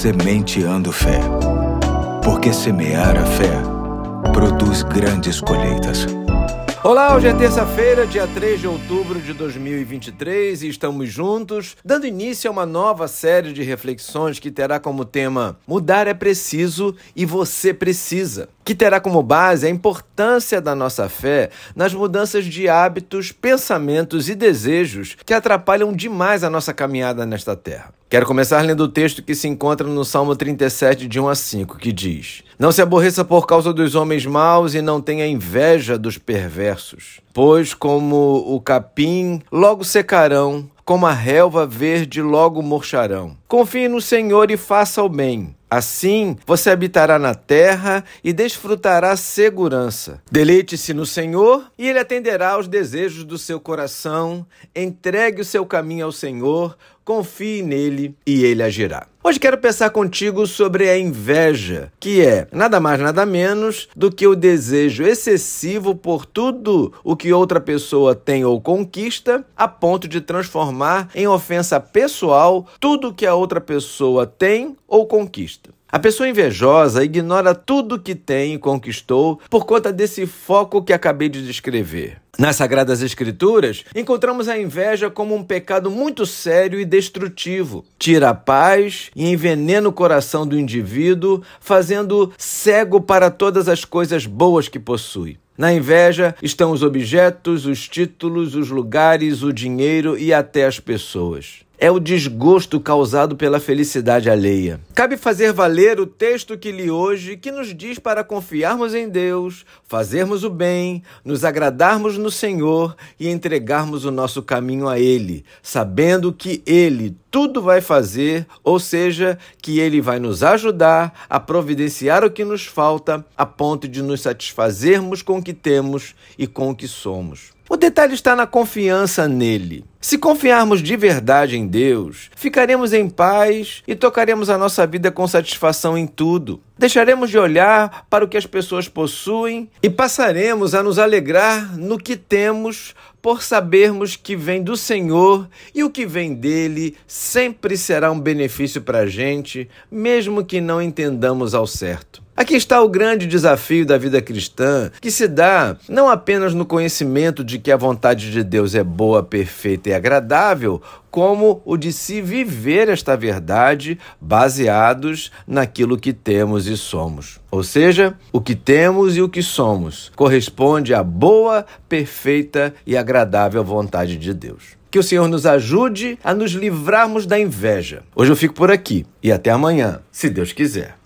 Sementeando Fé. Porque semear a fé produz grandes colheitas. Olá, hoje é terça-feira, dia 3 de outubro de 2023 e estamos juntos, dando início a uma nova série de reflexões que terá como tema Mudar é preciso e você precisa, que terá como base a importância da nossa fé nas mudanças de hábitos, pensamentos e desejos que atrapalham demais a nossa caminhada nesta terra. Quero começar lendo o texto que se encontra no Salmo 37, de 1 a 5, que diz: Não se aborreça por causa dos homens maus e não tenha inveja dos perversos, pois, como o capim, logo secarão, como a relva verde, logo murcharão. Confie no Senhor e faça o bem. Assim você habitará na terra e desfrutará segurança. Deleite-se no Senhor e Ele atenderá aos desejos do seu coração. Entregue o seu caminho ao Senhor, confie nele e Ele agirá. Hoje quero pensar contigo sobre a inveja, que é nada mais nada menos do que o desejo excessivo por tudo o que outra pessoa tem ou conquista, a ponto de transformar em ofensa pessoal tudo que a outra pessoa tem ou conquista. A pessoa invejosa ignora tudo que tem e conquistou por conta desse foco que acabei de descrever. Nas Sagradas Escrituras, encontramos a inveja como um pecado muito sério e destrutivo. Tira a paz e envenena o coração do indivíduo, fazendo cego para todas as coisas boas que possui. Na inveja estão os objetos, os títulos, os lugares, o dinheiro e até as pessoas é o desgosto causado pela felicidade alheia. Cabe fazer valer o texto que li hoje, que nos diz para confiarmos em Deus, fazermos o bem, nos agradarmos no Senhor e entregarmos o nosso caminho a Ele, sabendo que Ele tudo vai fazer, ou seja, que Ele vai nos ajudar a providenciar o que nos falta, a ponto de nos satisfazermos com o que temos e com o que somos. O detalhe está na confiança nele. Se confiarmos de verdade em Deus, ficaremos em paz e tocaremos a nossa vida com satisfação em tudo. Deixaremos de olhar para o que as pessoas possuem e passaremos a nos alegrar no que temos, por sabermos que vem do Senhor e o que vem dele sempre será um benefício para a gente, mesmo que não entendamos ao certo. Aqui está o grande desafio da vida cristã, que se dá não apenas no conhecimento de que a vontade de Deus é boa, perfeita e agradável, como o de se viver esta verdade baseados naquilo que temos e somos. Ou seja, o que temos e o que somos corresponde à boa, perfeita e agradável vontade de Deus. Que o Senhor nos ajude a nos livrarmos da inveja. Hoje eu fico por aqui e até amanhã, se Deus quiser.